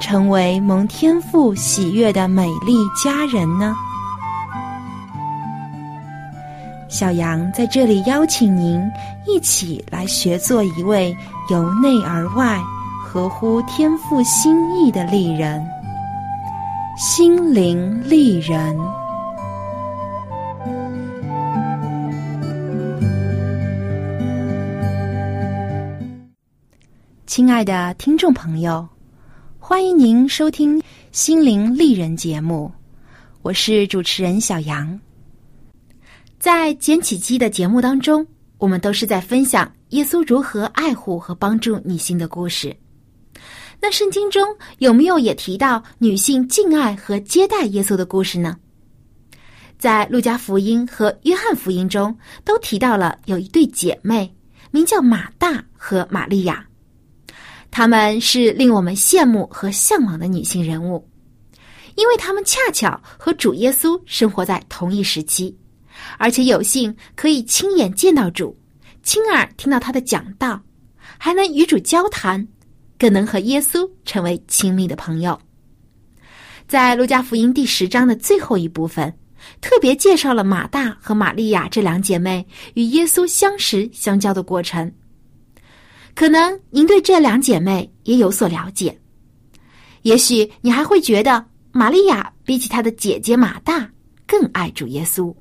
成为蒙天父喜悦的美丽佳人呢？小杨在这里邀请您一起来学做一位由内而外、合乎天父心意的丽人——心灵丽人。亲爱的听众朋友，欢迎您收听《心灵丽人》节目，我是主持人小杨。在捡起机的节目当中，我们都是在分享耶稣如何爱护和帮助女性的故事。那圣经中有没有也提到女性敬爱和接待耶稣的故事呢？在路加福音和约翰福音中都提到了有一对姐妹，名叫马大和玛利亚。她们是令我们羡慕和向往的女性人物，因为她们恰巧和主耶稣生活在同一时期，而且有幸可以亲眼见到主，亲耳听到他的讲道，还能与主交谈，更能和耶稣成为亲密的朋友。在路加福音第十章的最后一部分，特别介绍了马大和玛利亚这两姐妹与耶稣相识相交的过程。可能您对这两姐妹也有所了解，也许你还会觉得玛利亚比起她的姐姐马大更爱主耶稣。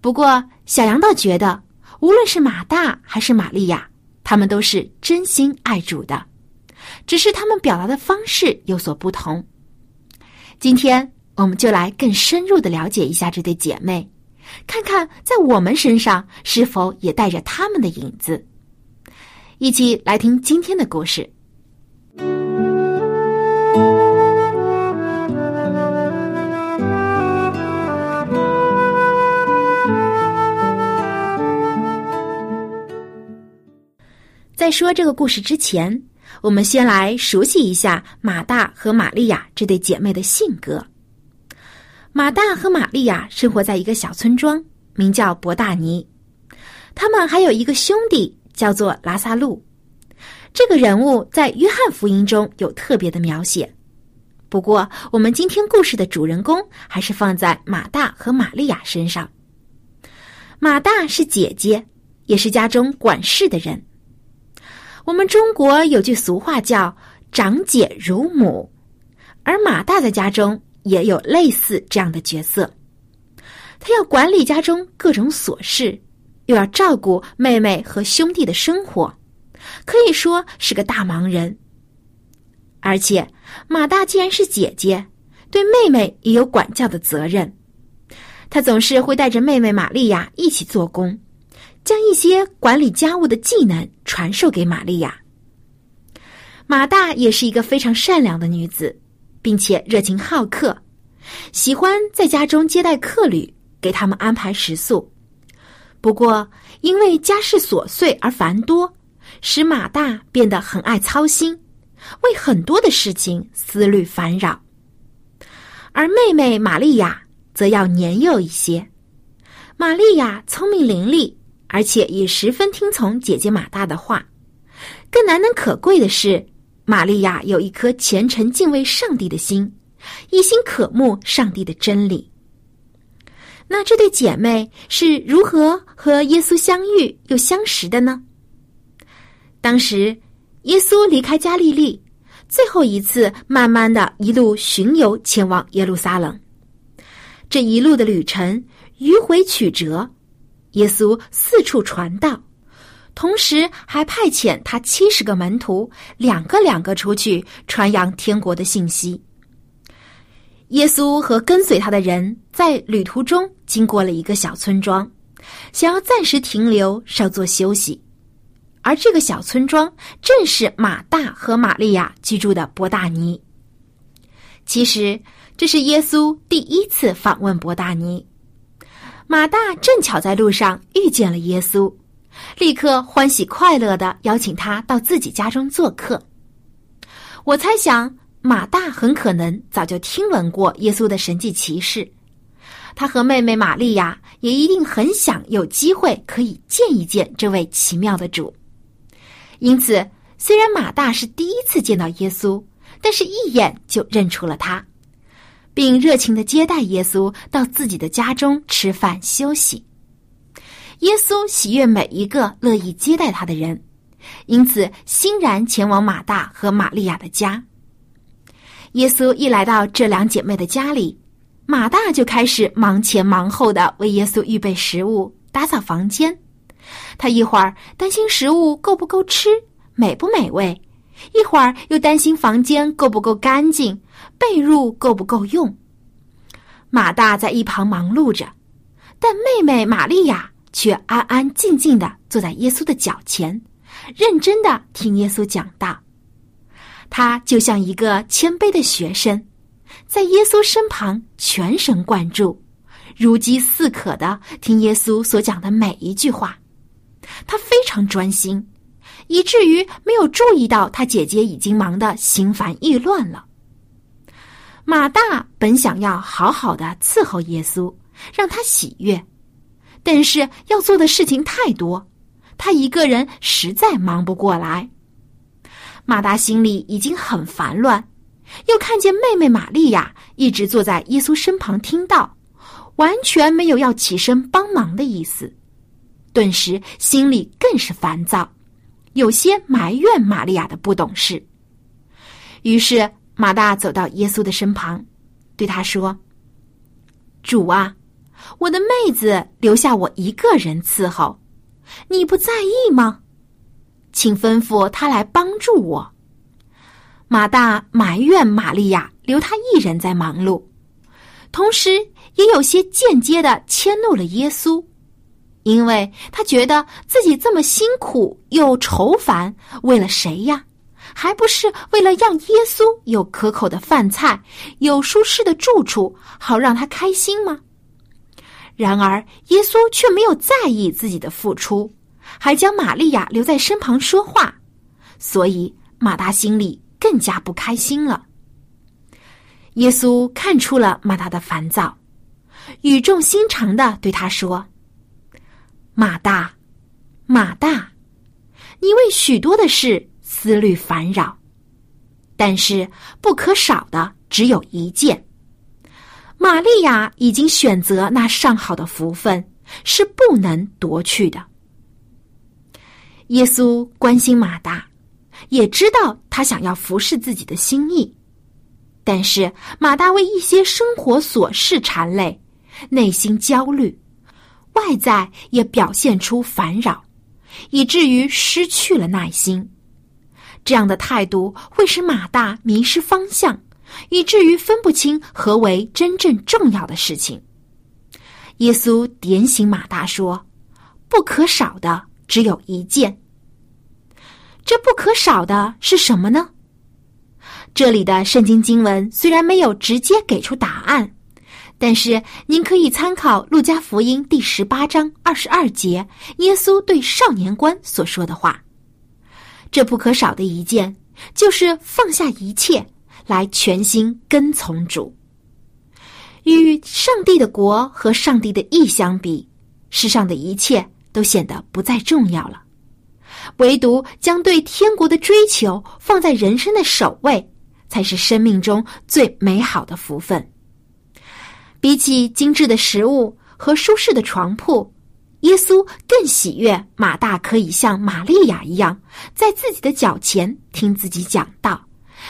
不过，小杨倒觉得，无论是马大还是玛利亚，他们都是真心爱主的，只是他们表达的方式有所不同。今天，我们就来更深入的了解一下这对姐妹，看看在我们身上是否也带着他们的影子。一起来听今天的故事。在说这个故事之前，我们先来熟悉一下马大和玛利亚这对姐妹的性格。马大和玛利亚生活在一个小村庄，名叫博大尼。他们还有一个兄弟。叫做拉萨路，这个人物在约翰福音中有特别的描写。不过，我们今天故事的主人公还是放在马大和玛利亚身上。马大是姐姐，也是家中管事的人。我们中国有句俗话叫“长姐如母”，而马大在家中也有类似这样的角色，他要管理家中各种琐事。又要照顾妹妹和兄弟的生活，可以说是个大忙人。而且马大既然是姐姐，对妹妹也有管教的责任。她总是会带着妹妹玛利亚一起做工，将一些管理家务的技能传授给玛利亚。马大也是一个非常善良的女子，并且热情好客，喜欢在家中接待客旅，给他们安排食宿。不过，因为家事琐碎而繁多，使马大变得很爱操心，为很多的事情思虑烦扰。而妹妹玛利亚则要年幼一些。玛利亚聪明伶俐，而且也十分听从姐姐马大的话。更难能可贵的是，玛利亚有一颗虔诚敬畏上帝的心，一心渴慕上帝的真理。那这对姐妹是如何和耶稣相遇又相识的呢？当时，耶稣离开加利利，最后一次慢慢的一路巡游前往耶路撒冷。这一路的旅程迂回曲折，耶稣四处传道，同时还派遣他七十个门徒，两个两个出去传扬天国的信息。耶稣和跟随他的人在旅途中经过了一个小村庄，想要暂时停留，稍作休息。而这个小村庄正是马大和玛利亚居住的伯大尼。其实，这是耶稣第一次访问伯大尼。马大正巧在路上遇见了耶稣，立刻欢喜快乐的邀请他到自己家中做客。我猜想，马大很可能早就听闻过耶稣的神迹奇事，他和妹妹玛利亚也一定很想有机会可以见一见这位奇妙的主。因此，虽然马大是第一次见到耶稣，但是一眼就认出了他，并热情的接待耶稣到自己的家中吃饭休息。耶稣喜悦每一个乐意接待他的人，因此欣然前往马大和玛利亚的家。耶稣一来到这两姐妹的家里，马大就开始忙前忙后的为耶稣预备食物、打扫房间。他一会儿担心食物够不够吃、美不美味，一会儿又担心房间够不够干净、被褥够不够用。马大在一旁忙碌着，但妹妹玛利亚却安安静静的坐在耶稣的脚前，认真的听耶稣讲道。他就像一个谦卑的学生，在耶稣身旁全神贯注，如饥似渴的听耶稣所讲的每一句话。他非常专心，以至于没有注意到他姐姐已经忙得心烦意乱了。马大本想要好好的伺候耶稣，让他喜悦，但是要做的事情太多，他一个人实在忙不过来。马大心里已经很烦乱，又看见妹妹玛利亚一直坐在耶稣身旁听到，完全没有要起身帮忙的意思。顿时心里更是烦躁，有些埋怨玛利亚的不懂事。于是马大走到耶稣的身旁，对他说：“主啊，我的妹子留下我一个人伺候，你不在意吗？请吩咐他来帮助我。”马大埋怨玛利亚留他一人在忙碌，同时也有些间接的迁怒了耶稣。因为他觉得自己这么辛苦又愁烦，为了谁呀？还不是为了让耶稣有可口的饭菜，有舒适的住处，好让他开心吗？然而耶稣却没有在意自己的付出，还将玛利亚留在身旁说话，所以马大心里更加不开心了。耶稣看出了马大的烦躁，语重心长的对他说。马大，马大，你为许多的事思虑烦扰，但是不可少的只有一件。玛利亚已经选择那上好的福分，是不能夺去的。耶稣关心马大，也知道他想要服侍自己的心意，但是马大为一些生活琐事缠累，内心焦虑。外在也表现出烦扰，以至于失去了耐心。这样的态度会使马大迷失方向，以至于分不清何为真正重要的事情。耶稣点醒马大说：“不可少的只有一件。这不可少的是什么呢？”这里的圣经经文虽然没有直接给出答案。但是，您可以参考《路加福音》第十八章二十二节，耶稣对少年官所说的话。这不可少的一件，就是放下一切，来全心跟从主。与上帝的国和上帝的意相比，世上的一切都显得不再重要了。唯独将对天国的追求放在人生的首位，才是生命中最美好的福分。比起精致的食物和舒适的床铺，耶稣更喜悦马大可以像玛利亚一样，在自己的脚前听自己讲道，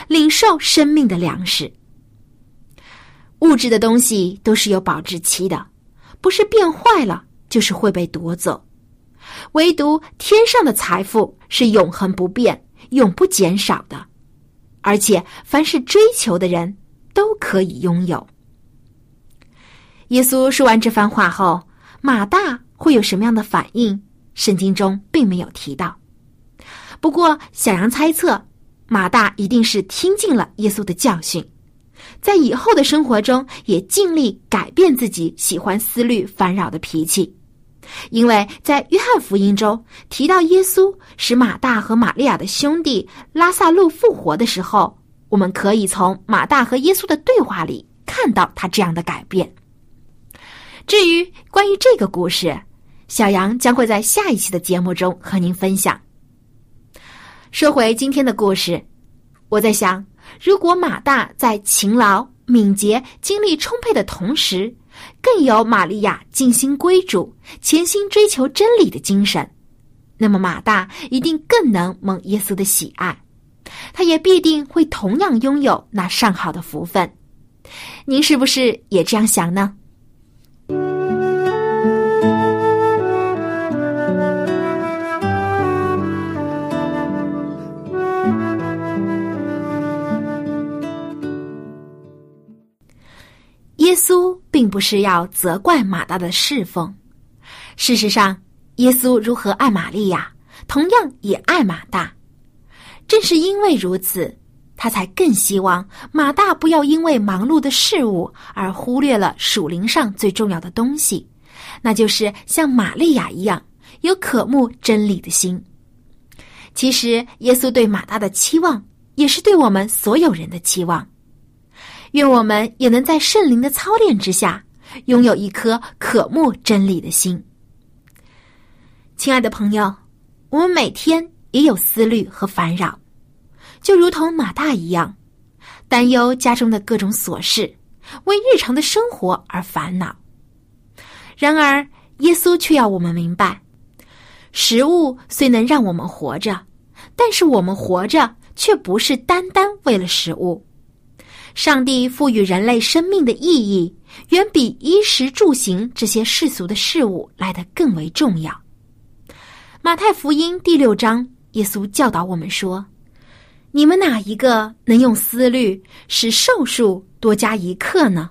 领受生命的粮食。物质的东西都是有保质期的，不是变坏了就是会被夺走，唯独天上的财富是永恒不变、永不减少的，而且凡是追求的人都可以拥有。耶稣说完这番话后，马大会有什么样的反应？圣经中并没有提到。不过，小羊猜测，马大一定是听进了耶稣的教训。在以后的生活中，也尽力改变自己喜欢思虑烦扰的脾气，因为在约翰福音中提到耶稣使马大和玛利亚的兄弟拉萨路复活的时候，我们可以从马大和耶稣的对话里看到他这样的改变。至于关于这个故事，小杨将会在下一期的节目中和您分享。说回今天的故事，我在想。如果马大在勤劳、敏捷、精力充沛的同时，更有玛利亚尽心归主、潜心追求真理的精神，那么马大一定更能蒙耶稣的喜爱，他也必定会同样拥有那上好的福分。您是不是也这样想呢？耶稣并不是要责怪马大的侍奉，事实上，耶稣如何爱玛利亚，同样也爱马大。正是因为如此，他才更希望马大不要因为忙碌的事物而忽略了属灵上最重要的东西，那就是像玛利亚一样有渴慕真理的心。其实，耶稣对马大的期望，也是对我们所有人的期望。愿我们也能在圣灵的操练之下，拥有一颗渴慕真理的心。亲爱的朋友，我们每天也有思虑和烦扰，就如同马大一样，担忧家中的各种琐事，为日常的生活而烦恼。然而，耶稣却要我们明白，食物虽能让我们活着，但是我们活着却不是单单为了食物。上帝赋予人类生命的意义，远比衣食住行这些世俗的事物来得更为重要。马太福音第六章，耶稣教导我们说：“你们哪一个能用思虑使寿数多加一刻呢？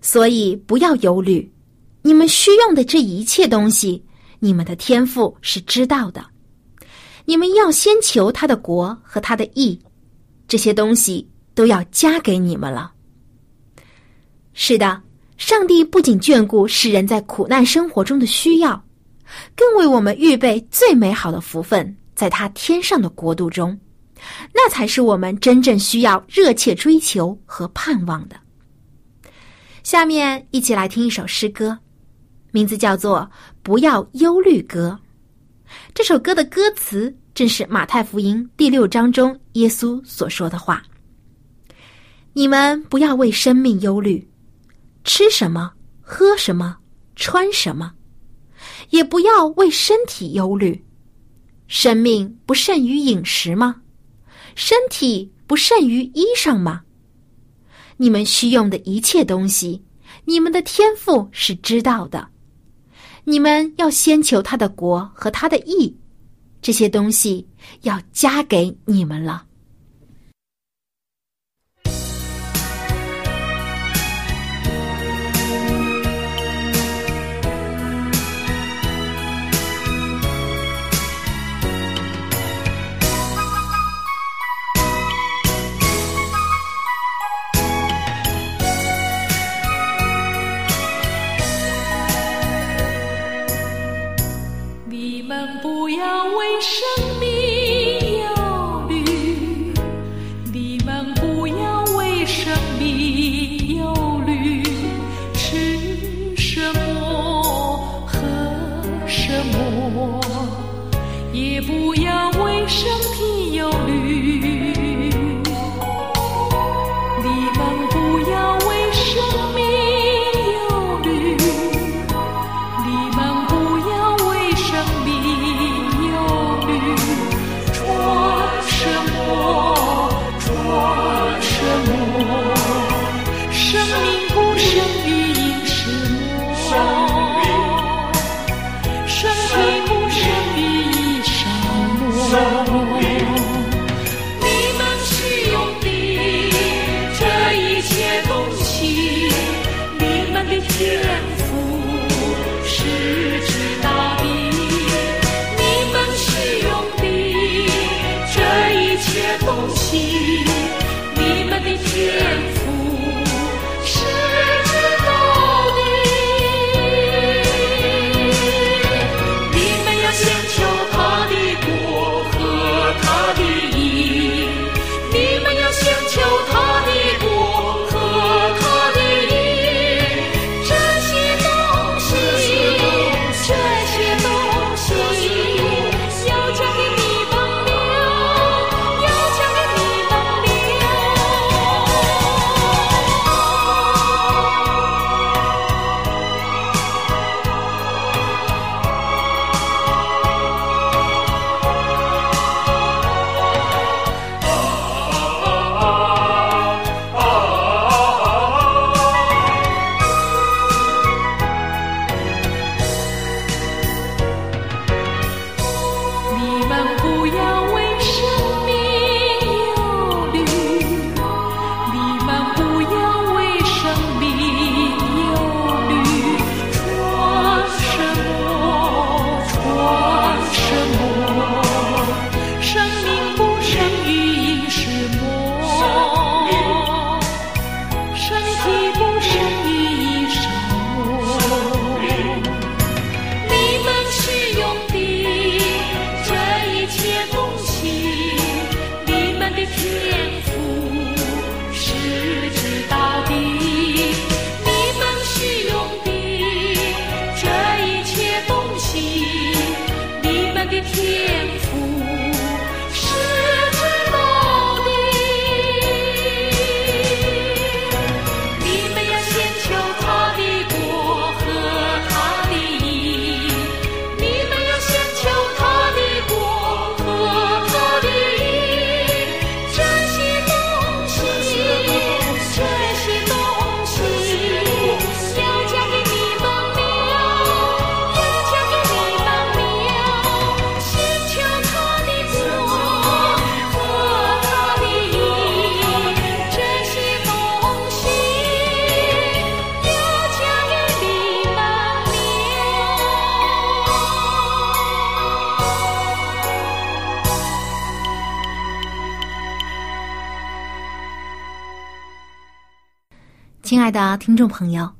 所以不要忧虑，你们需用的这一切东西，你们的天赋是知道的。你们要先求他的国和他的义，这些东西。”都要加给你们了。是的，上帝不仅眷顾世人在苦难生活中的需要，更为我们预备最美好的福分，在他天上的国度中，那才是我们真正需要热切追求和盼望的。下面一起来听一首诗歌，名字叫做《不要忧虑歌》。这首歌的歌词正是马太福音第六章中耶稣所说的话。你们不要为生命忧虑，吃什么，喝什么，穿什么；也不要为身体忧虑。生命不胜于饮食吗？身体不胜于衣裳吗？你们需用的一切东西，你们的天赋是知道的。你们要先求他的国和他的义，这些东西要加给你们了。soul. 亲爱的听众朋友，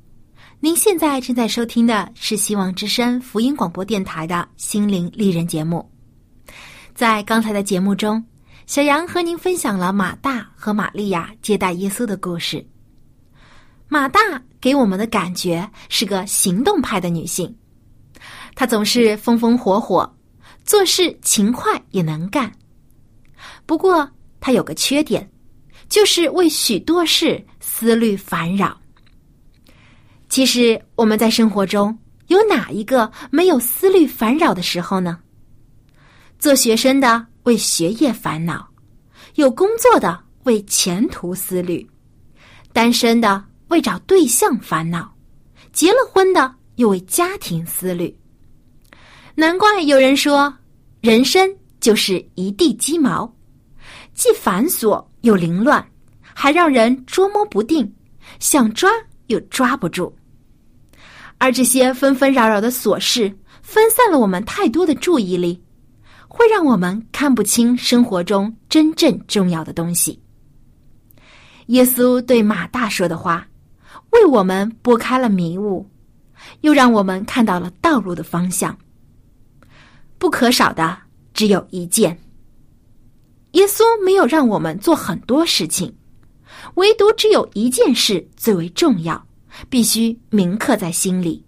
您现在正在收听的是希望之声福音广播电台的心灵丽人节目。在刚才的节目中，小杨和您分享了马大和玛利亚接待耶稣的故事。马大给我们的感觉是个行动派的女性，她总是风风火火，做事勤快也能干。不过她有个缺点，就是为许多事思虑烦扰。其实我们在生活中有哪一个没有思虑烦扰的时候呢？做学生的为学业烦恼，有工作的为前途思虑，单身的。为找对象烦恼，结了婚的又为家庭思虑。难怪有人说，人生就是一地鸡毛，既繁琐又凌乱，还让人捉摸不定，想抓又抓不住。而这些纷纷扰扰的琐事，分散了我们太多的注意力，会让我们看不清生活中真正重要的东西。耶稣对马大说的话。为我们拨开了迷雾，又让我们看到了道路的方向。不可少的只有一件。耶稣没有让我们做很多事情，唯独只有一件事最为重要，必须铭刻在心里，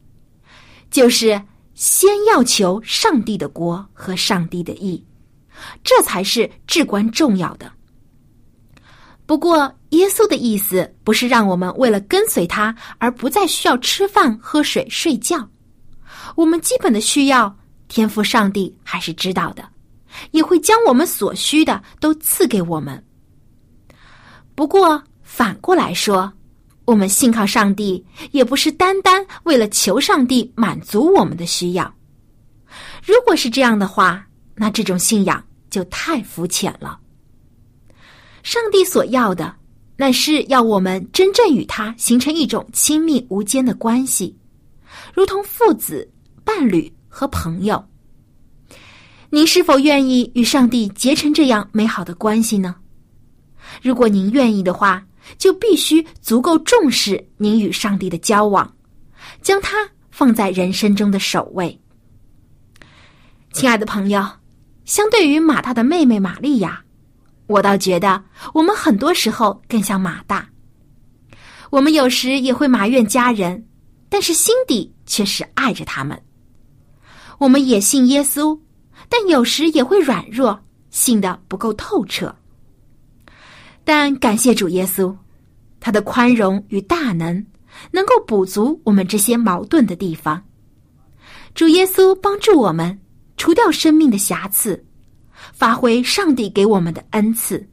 就是先要求上帝的国和上帝的义，这才是至关重要的。不过，耶稣的意思不是让我们为了跟随他而不再需要吃饭、喝水、睡觉。我们基本的需要，天赋上帝还是知道的，也会将我们所需的都赐给我们。不过，反过来说，我们信靠上帝，也不是单单为了求上帝满足我们的需要。如果是这样的话，那这种信仰就太肤浅了。上帝所要的，乃是要我们真正与他形成一种亲密无间的关系，如同父子、伴侣和朋友。您是否愿意与上帝结成这样美好的关系呢？如果您愿意的话，就必须足够重视您与上帝的交往，将它放在人生中的首位。亲爱的朋友，相对于马大的妹妹玛利亚。我倒觉得，我们很多时候更像马大。我们有时也会埋怨家人，但是心底却是爱着他们。我们也信耶稣，但有时也会软弱，信的不够透彻。但感谢主耶稣，他的宽容与大能，能够补足我们这些矛盾的地方。主耶稣帮助我们除掉生命的瑕疵。发挥上帝给我们的恩赐，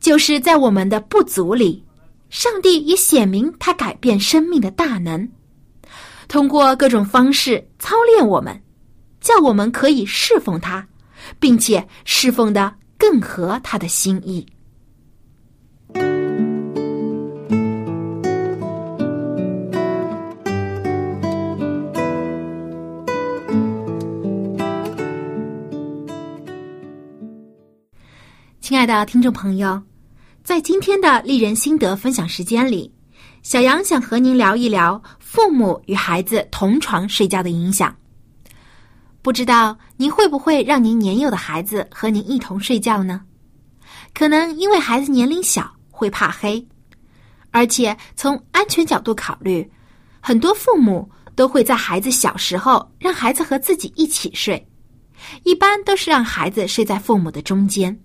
就是在我们的不足里，上帝也显明他改变生命的大能，通过各种方式操练我们，叫我们可以侍奉他，并且侍奉的更合他的心意。亲爱的听众朋友，在今天的丽人心得分享时间里，小杨想和您聊一聊父母与孩子同床睡觉的影响。不知道您会不会让您年幼的孩子和您一同睡觉呢？可能因为孩子年龄小会怕黑，而且从安全角度考虑，很多父母都会在孩子小时候让孩子和自己一起睡，一般都是让孩子睡在父母的中间。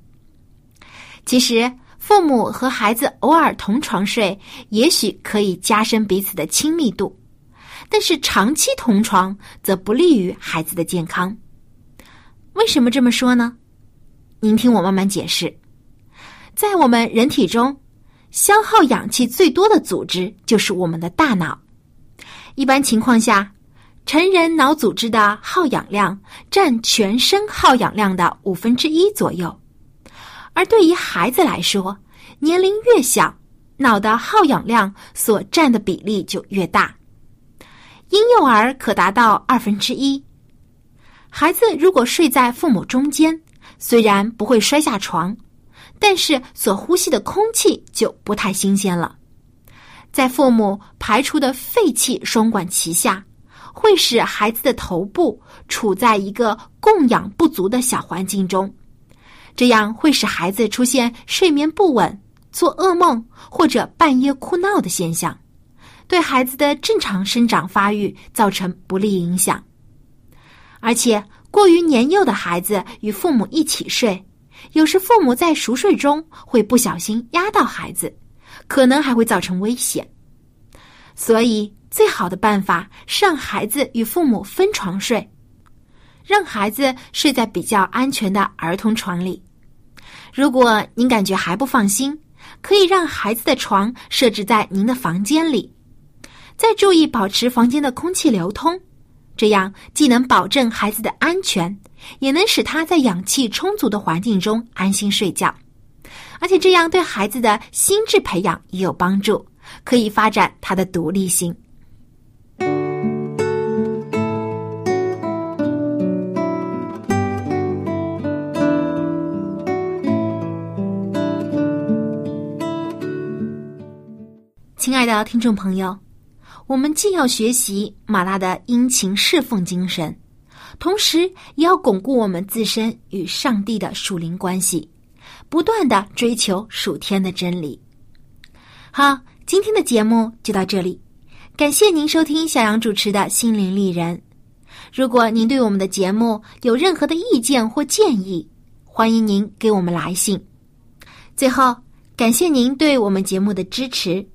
其实，父母和孩子偶尔同床睡，也许可以加深彼此的亲密度，但是长期同床则不利于孩子的健康。为什么这么说呢？您听我慢慢解释。在我们人体中，消耗氧气最多的组织就是我们的大脑。一般情况下，成人脑组织的耗氧量占全身耗氧量的五分之一左右。而对于孩子来说，年龄越小，脑的耗氧量所占的比例就越大。婴幼儿可达到二分之一。孩子如果睡在父母中间，虽然不会摔下床，但是所呼吸的空气就不太新鲜了。在父母排出的废气双管齐下，会使孩子的头部处在一个供氧不足的小环境中，这样会使孩子出现睡眠不稳、做噩梦或者半夜哭闹的现象，对孩子的正常生长发育造成不利影响。而且，过于年幼的孩子与父母一起睡，有时父母在熟睡中会不小心压到孩子。可能还会造成危险，所以最好的办法是让孩子与父母分床睡，让孩子睡在比较安全的儿童床里。如果您感觉还不放心，可以让孩子的床设置在您的房间里，再注意保持房间的空气流通，这样既能保证孩子的安全，也能使他在氧气充足的环境中安心睡觉。而且这样对孩子的心智培养也有帮助，可以发展他的独立性。亲爱的听众朋友，我们既要学习马拉的殷勤侍奉精神，同时也要巩固我们自身与上帝的属灵关系。不断的追求属天的真理。好，今天的节目就到这里，感谢您收听小杨主持的心灵丽人。如果您对我们的节目有任何的意见或建议，欢迎您给我们来信。最后，感谢您对我们节目的支持。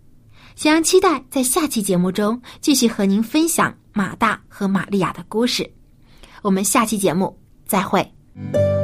小杨期待在下期节目中继续和您分享马大和玛利亚的故事。我们下期节目再会。